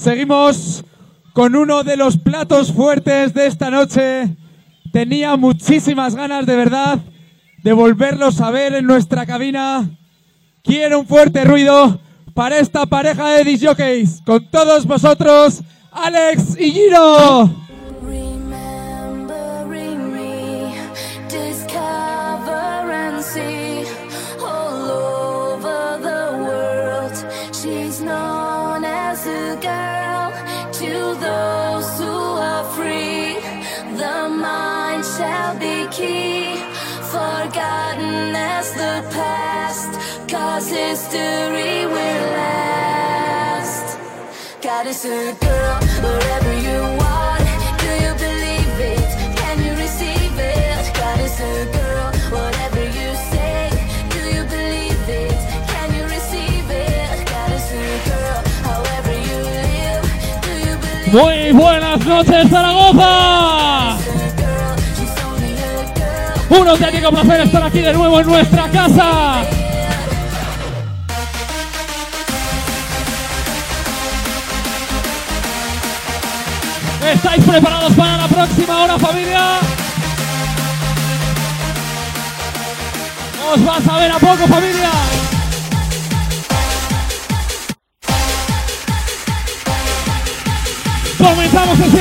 Seguimos con uno de los platos fuertes de esta noche. Tenía muchísimas ganas, de verdad, de volverlos a ver en nuestra cabina. Quiero un fuerte ruido para esta pareja de disjockeys. Con todos vosotros, Alex y Giro. Key, forgotten as the past, cause history will last. God is a girl, wherever you are. Do you believe it? Can you receive it? God is a girl, whatever you say. Do you believe it? Can you receive it? God is a girl, however you live. Do you believe Muy buenas noches, Zaragoza. Un auténtico placer estar aquí de nuevo en nuestra casa. ¿Estáis preparados para la próxima hora, familia? ¿Os vas a ver a poco, familia? Comenzamos sesión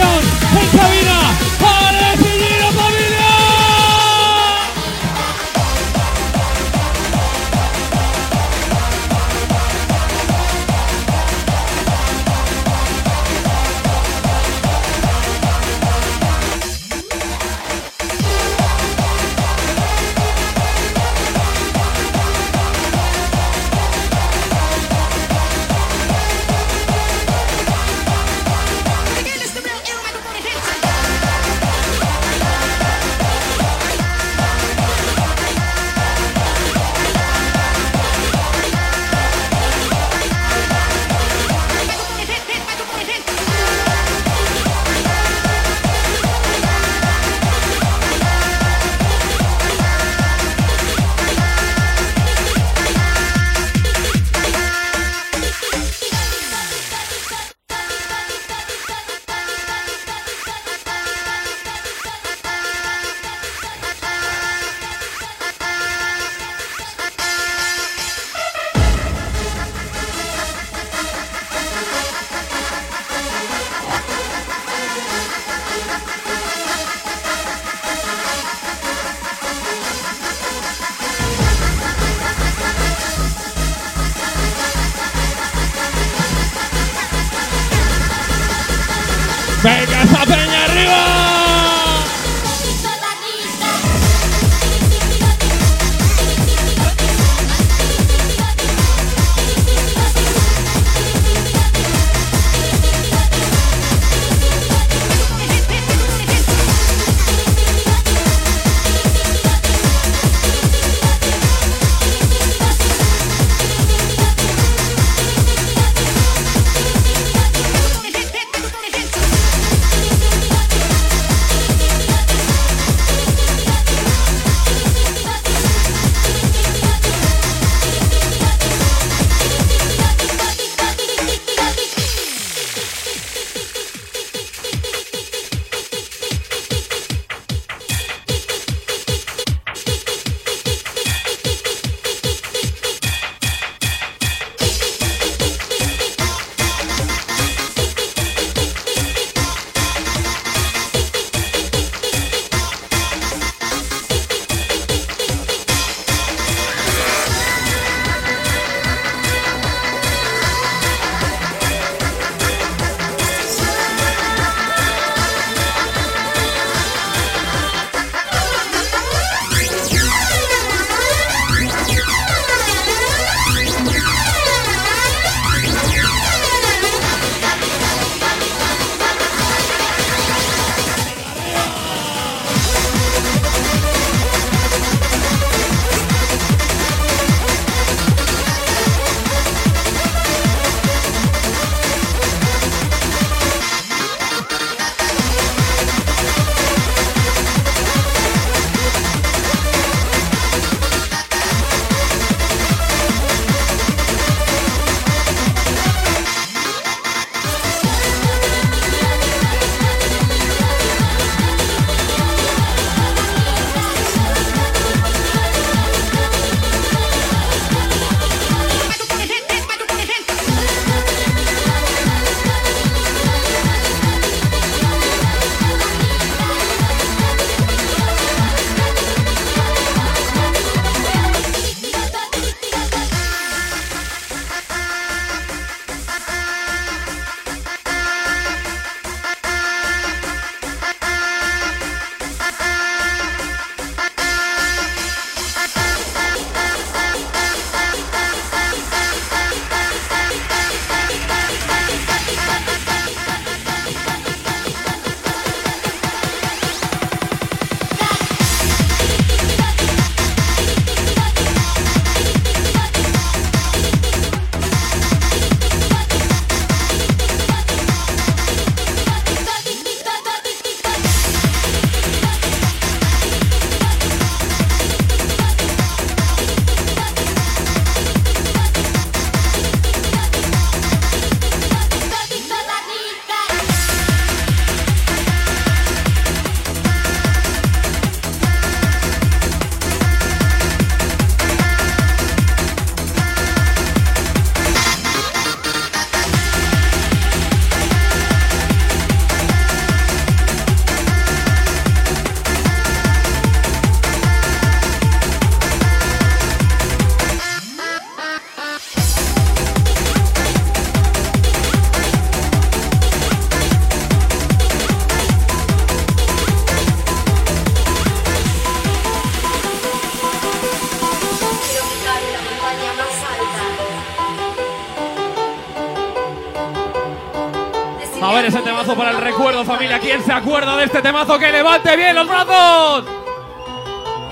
acuerda de este temazo que levante bien los brazos.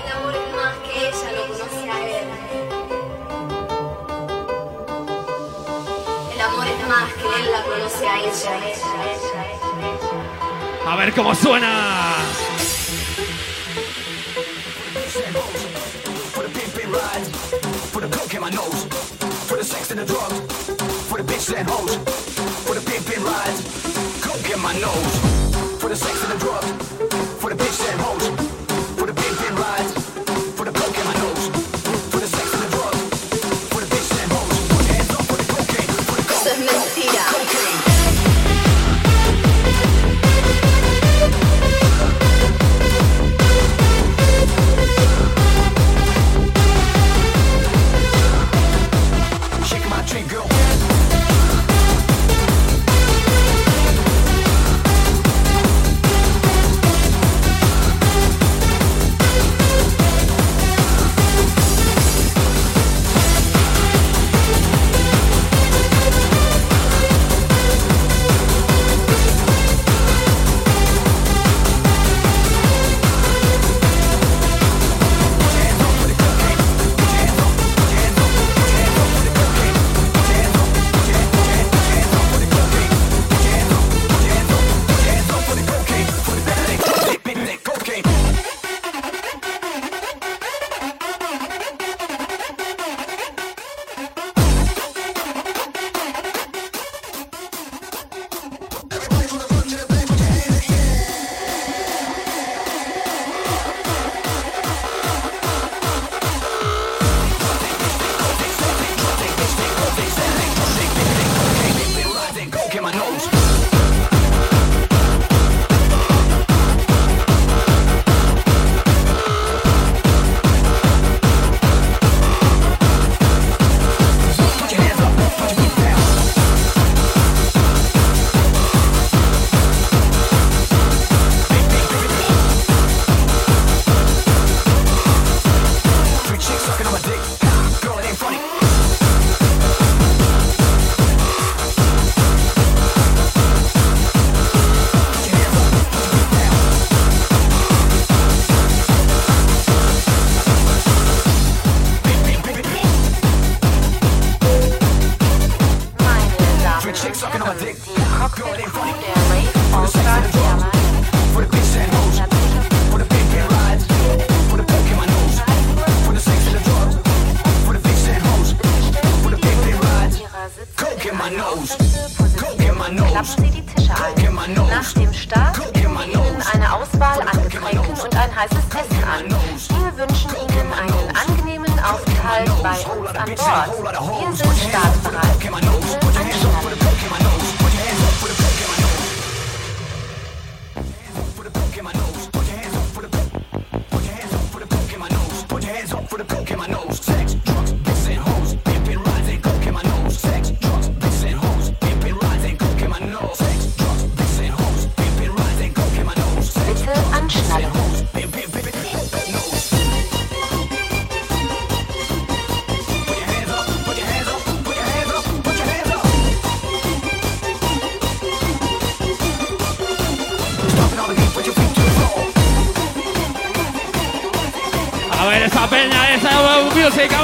El amor es más que ella lo conoce a él. El amor es más que él la conoce a ella. ella. A ver cómo suena. my nose. sex and the drugs.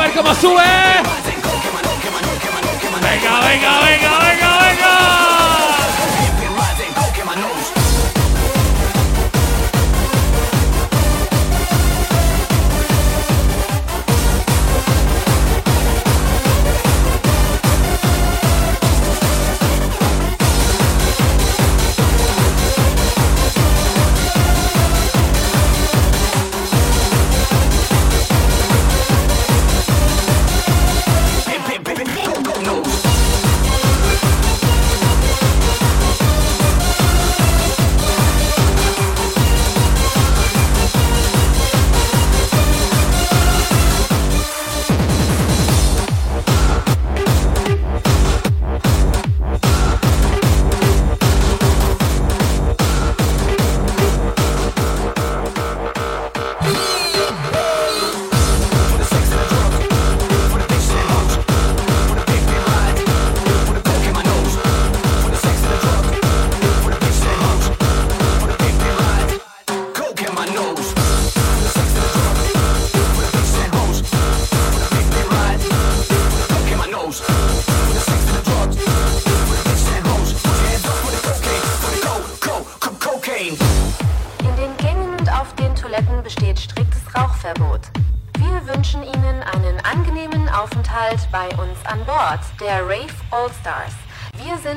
Marca Maçu é.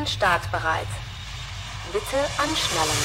Motoren startbereit. Bitte anschnallen.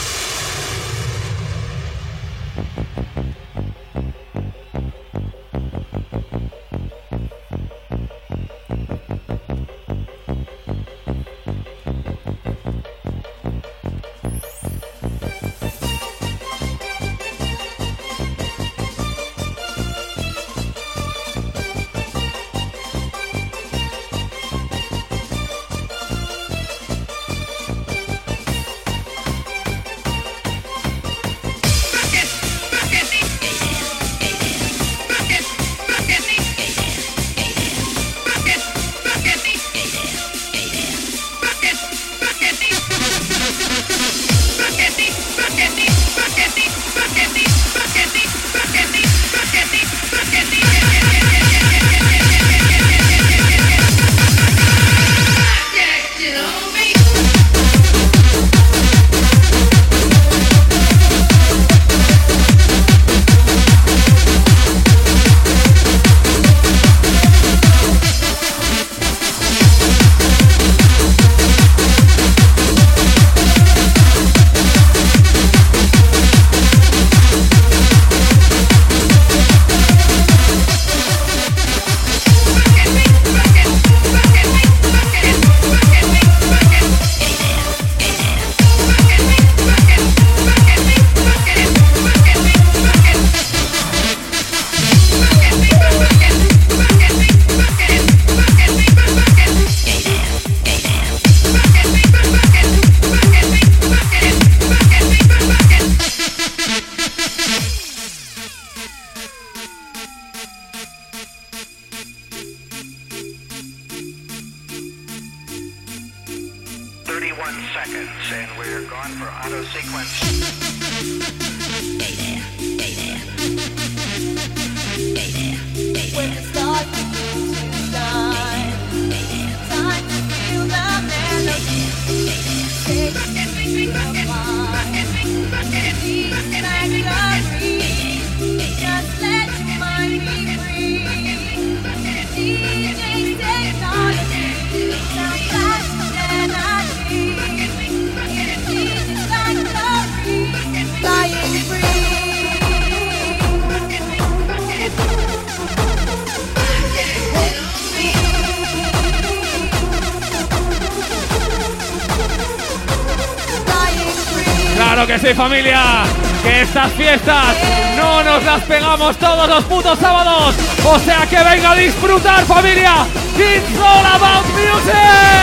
Claro que sí, familia. Que estas fiestas no nos las pegamos todos los putos sábados. O sea que venga a disfrutar, familia. It's all about music.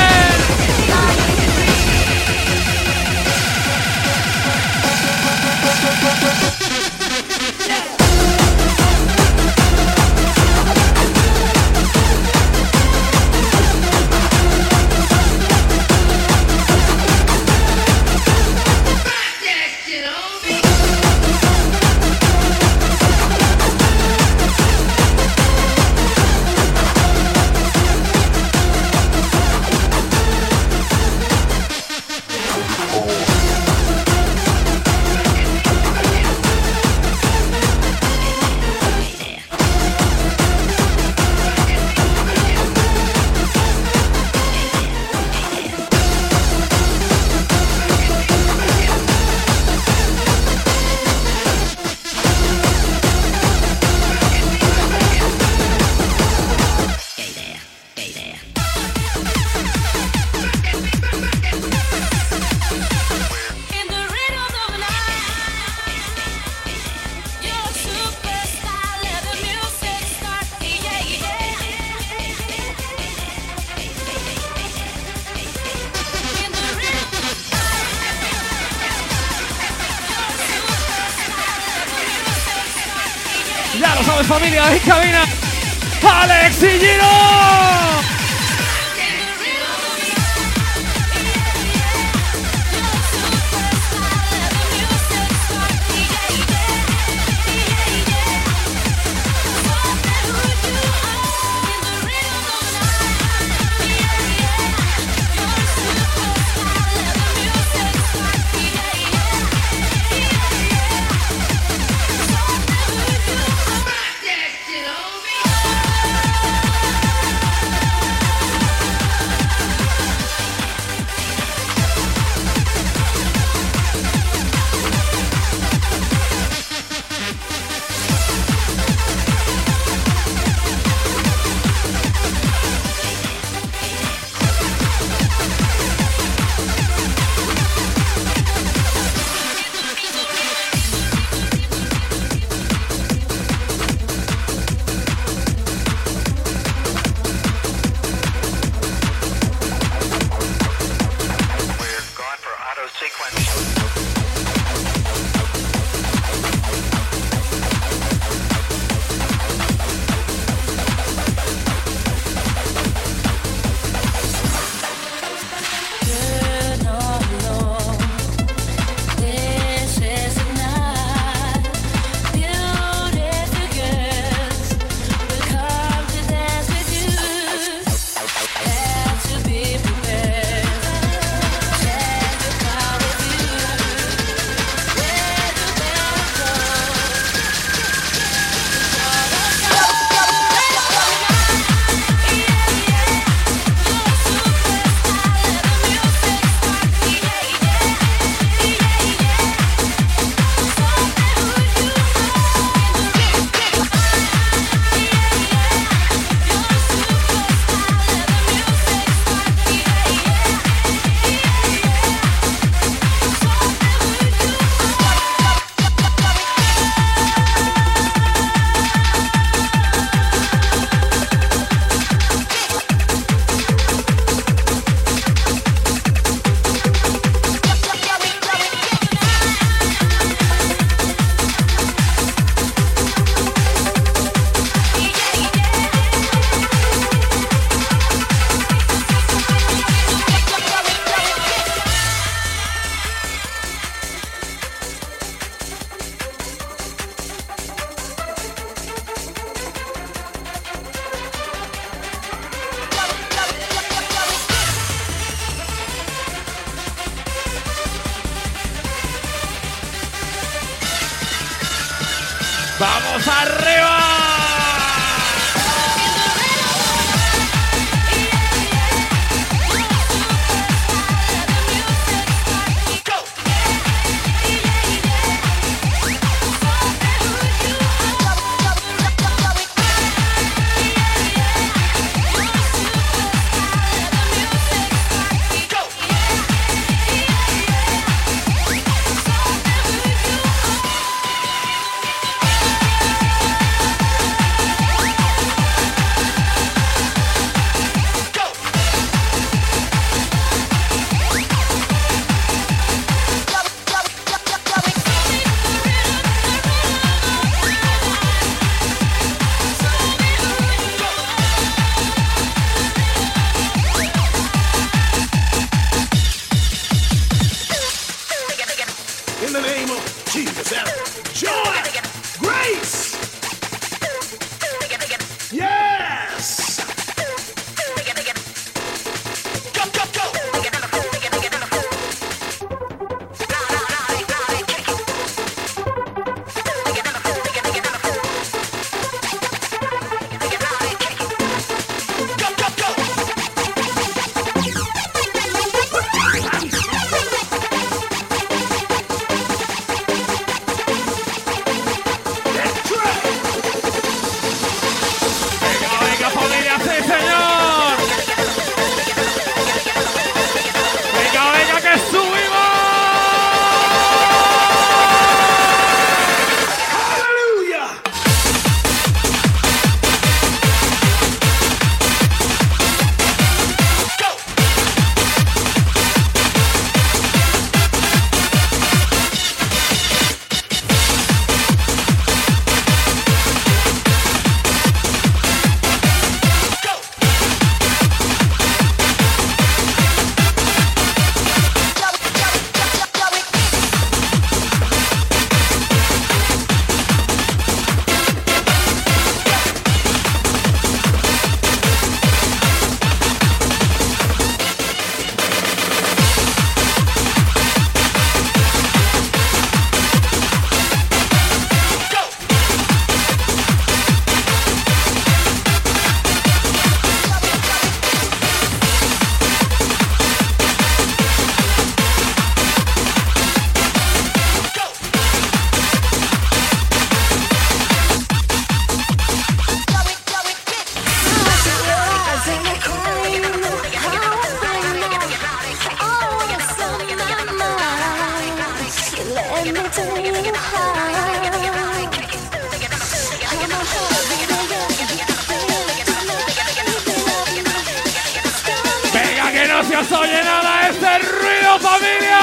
Que se oye nada este ruido, familia!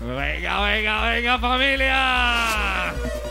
Venga, venga, venga familia.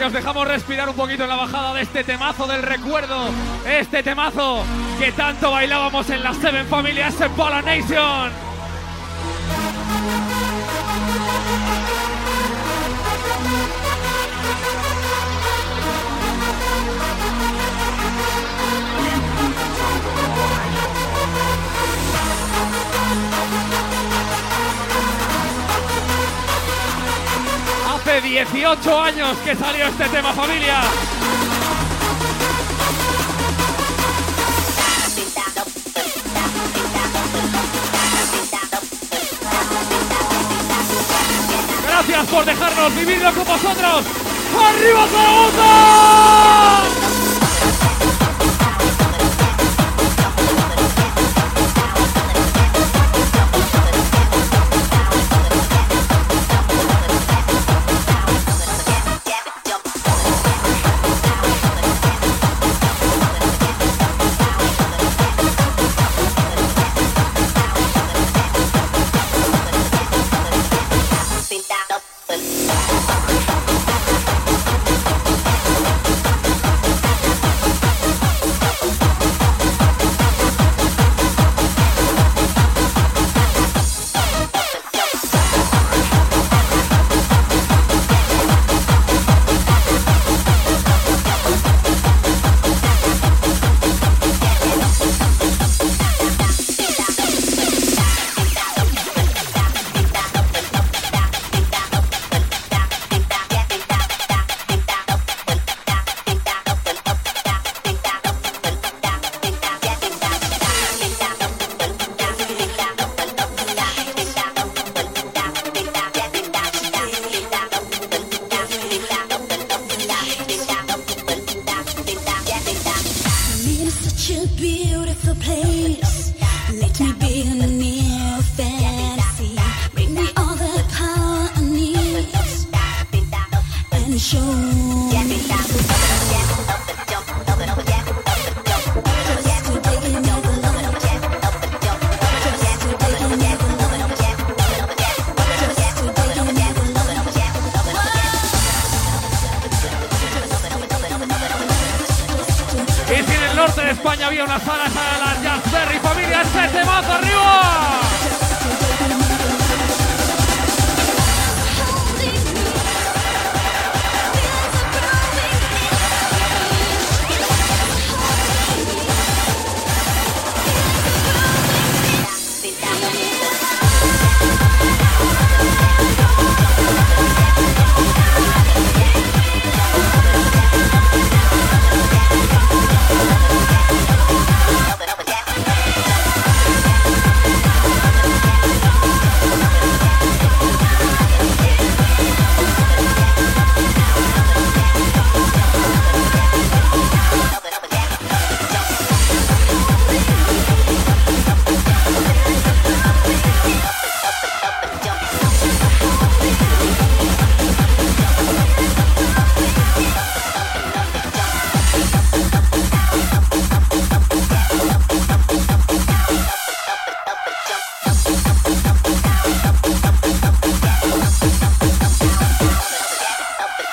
que os dejamos respirar un poquito en la bajada de este temazo del recuerdo. Este temazo que tanto bailábamos en las Seven Familias en Pola Nation. 18 años que salió este tema, familia. Gracias por dejarnos vivirlo con vosotros. ¡Arriba Zaragoza!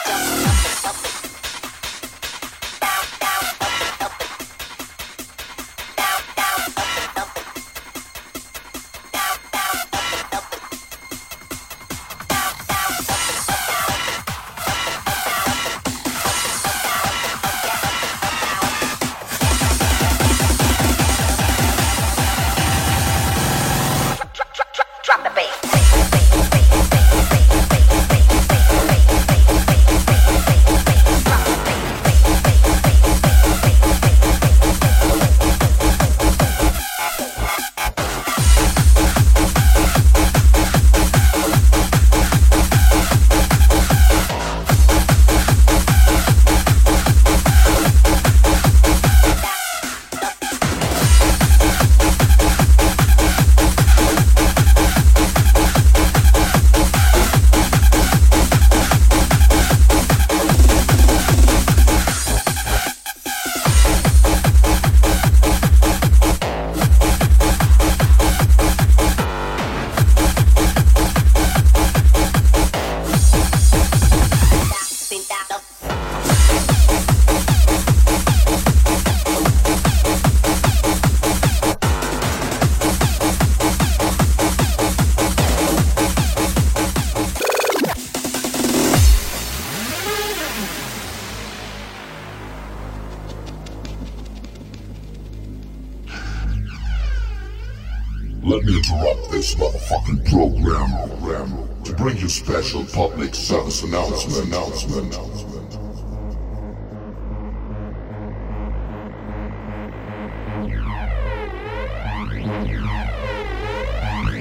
Stop.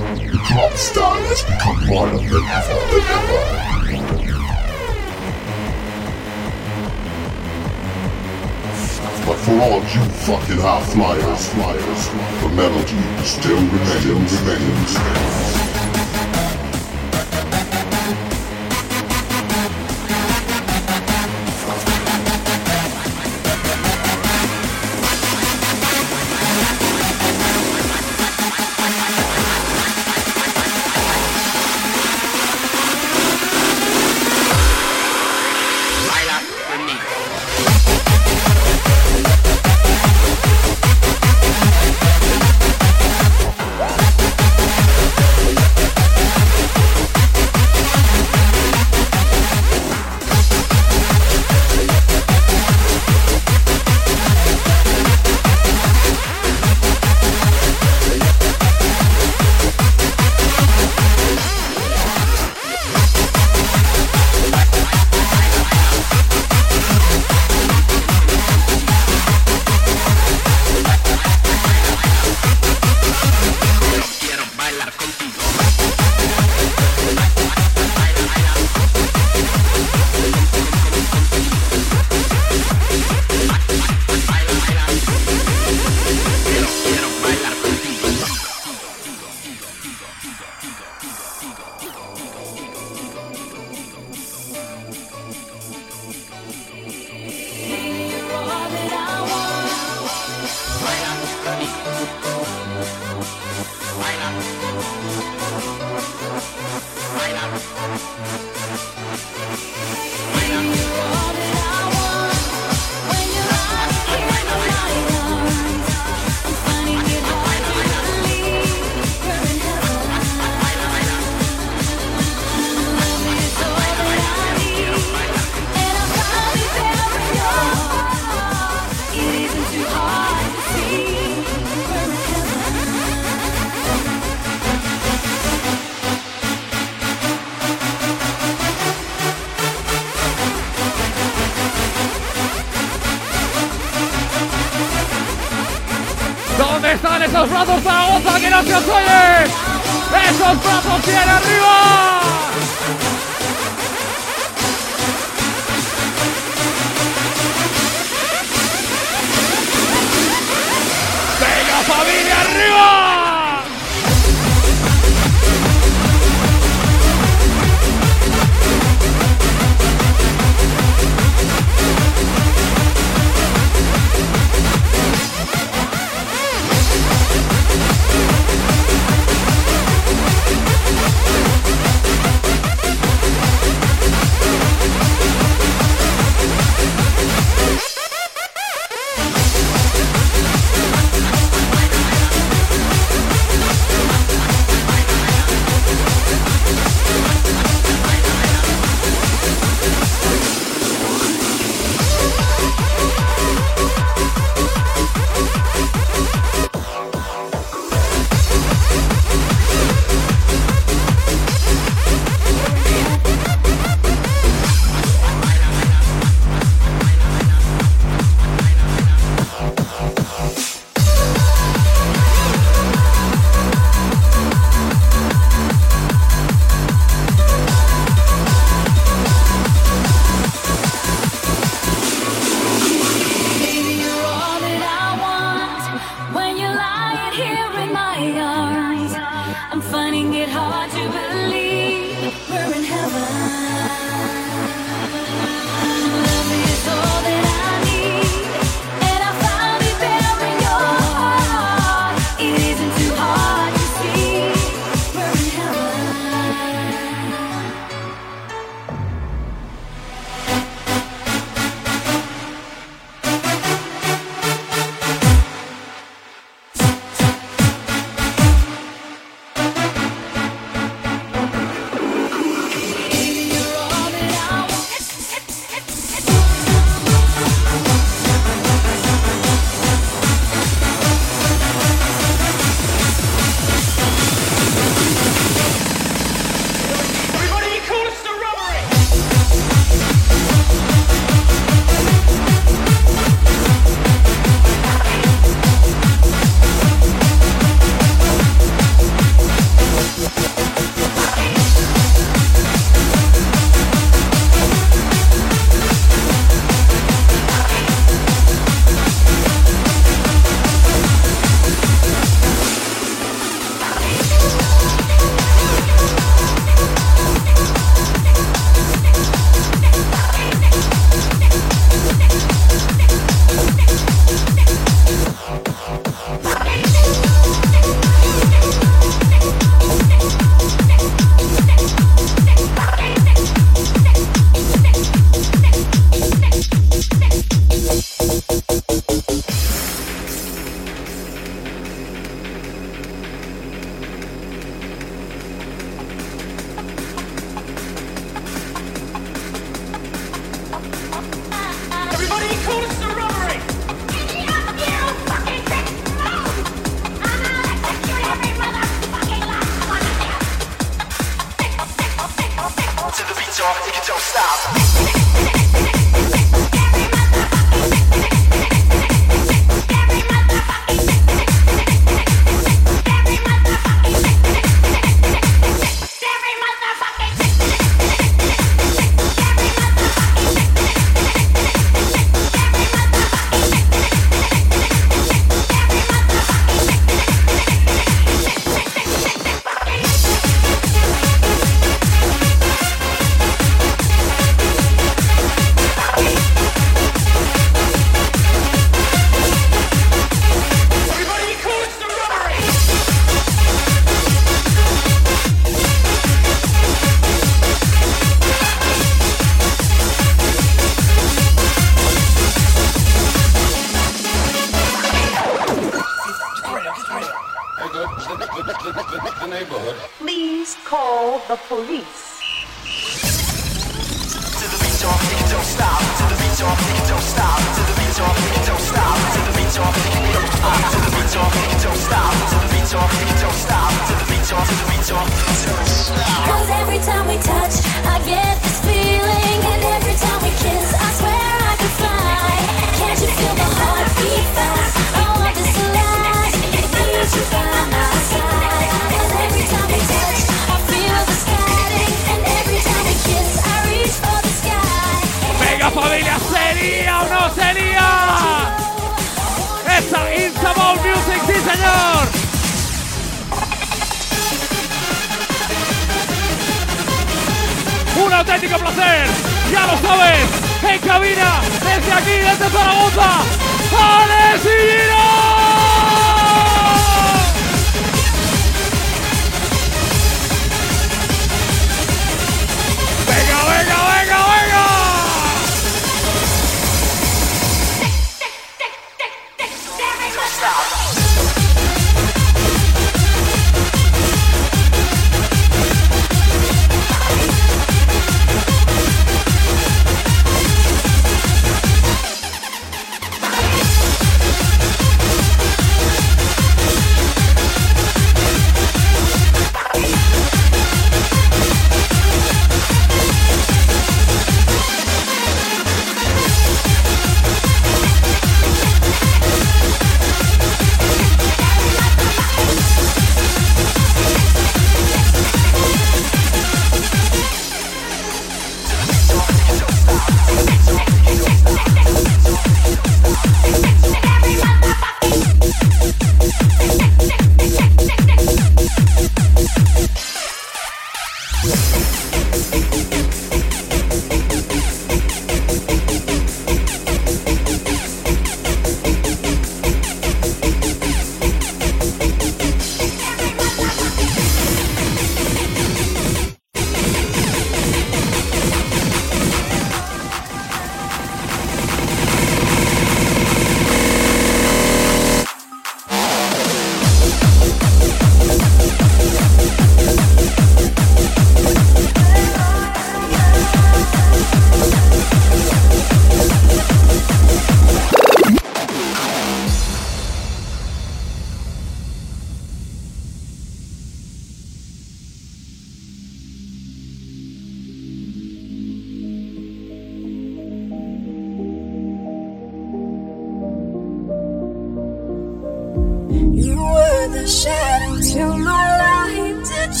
You drop stylish, become more of the ever, the ever. But for all you fucking high flyers, flyers, the melody still remains. Still remains. sería. Esa Instaball Music, sí señor. un auténtico placer. Ya lo sabes, en cabina, desde aquí, desde Zaragoza, Alex y Giro.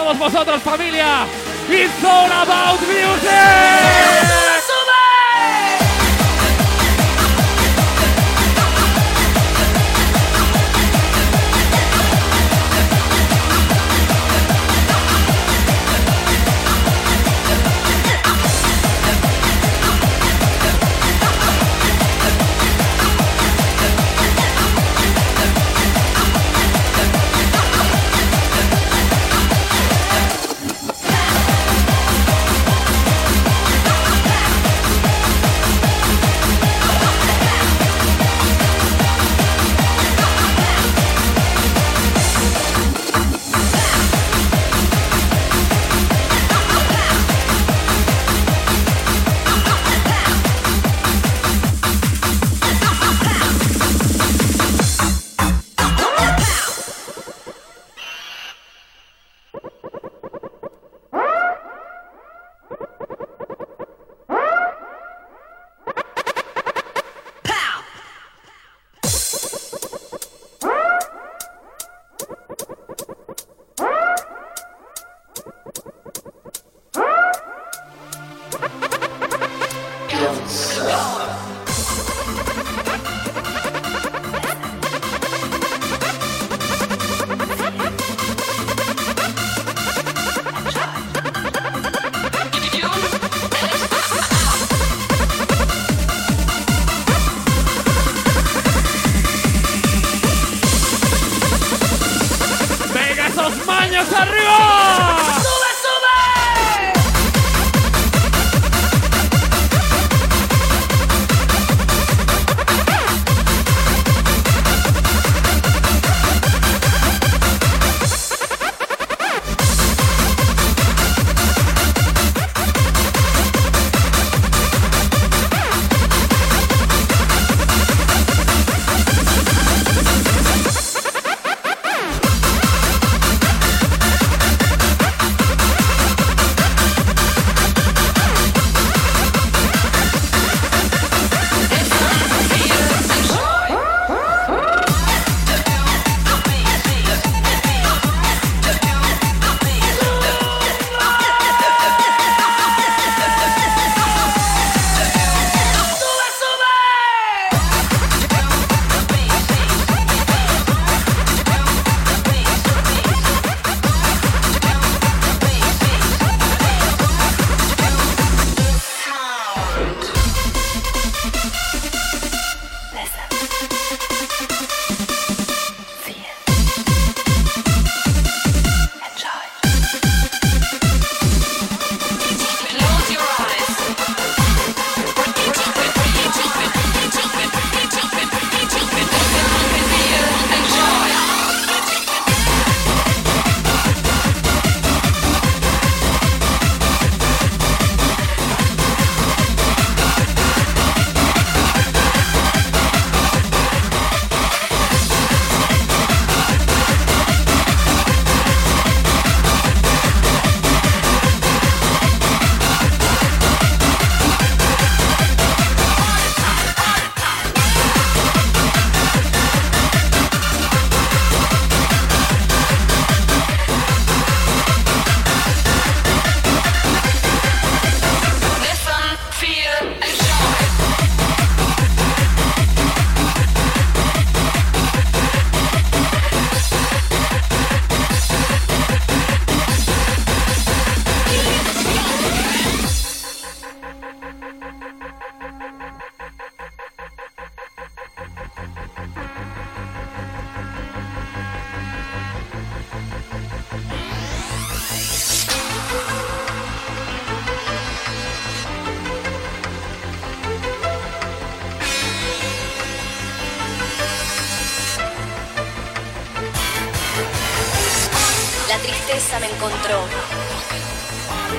Todos vosotros, familia. It's all about music.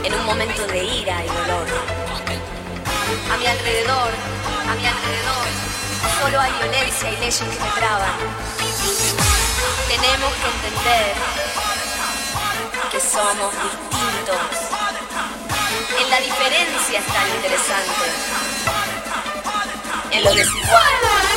En un momento de ira y dolor. A mi alrededor, a mi alrededor, solo hay violencia y leyes que me traban. Tenemos que entender que somos distintos. En la diferencia es tan interesante. En lo desigual.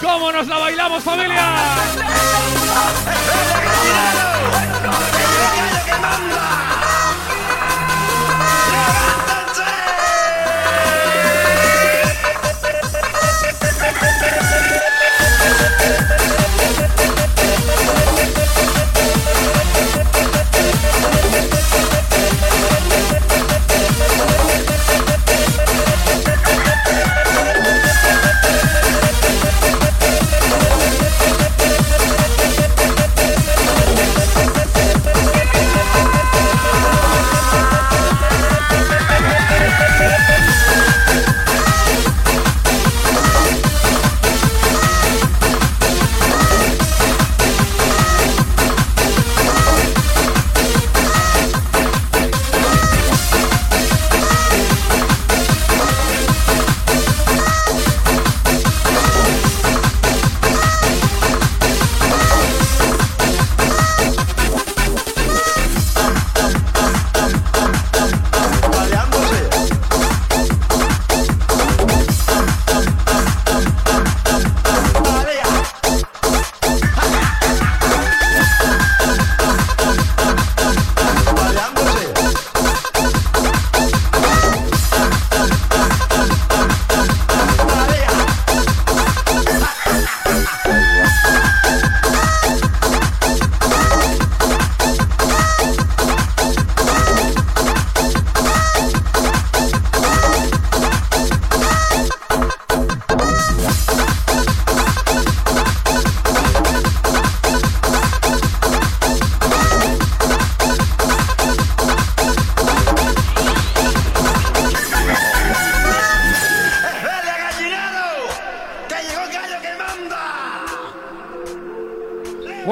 ¿Cómo nos la bailamos, familia?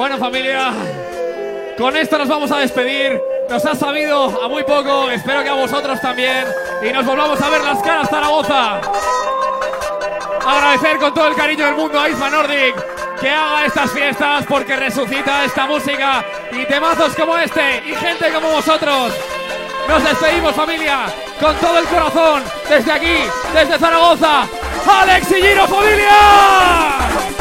Bueno, familia, con esto nos vamos a despedir. Nos ha sabido a muy poco, espero que a vosotros también. Y nos volvamos a ver las caras, Zaragoza. Agradecer con todo el cariño del mundo a Isma Nordic que haga estas fiestas porque resucita esta música y temazos como este y gente como vosotros. Nos despedimos, familia, con todo el corazón, desde aquí, desde Zaragoza. ¡Alex y Giro, familia!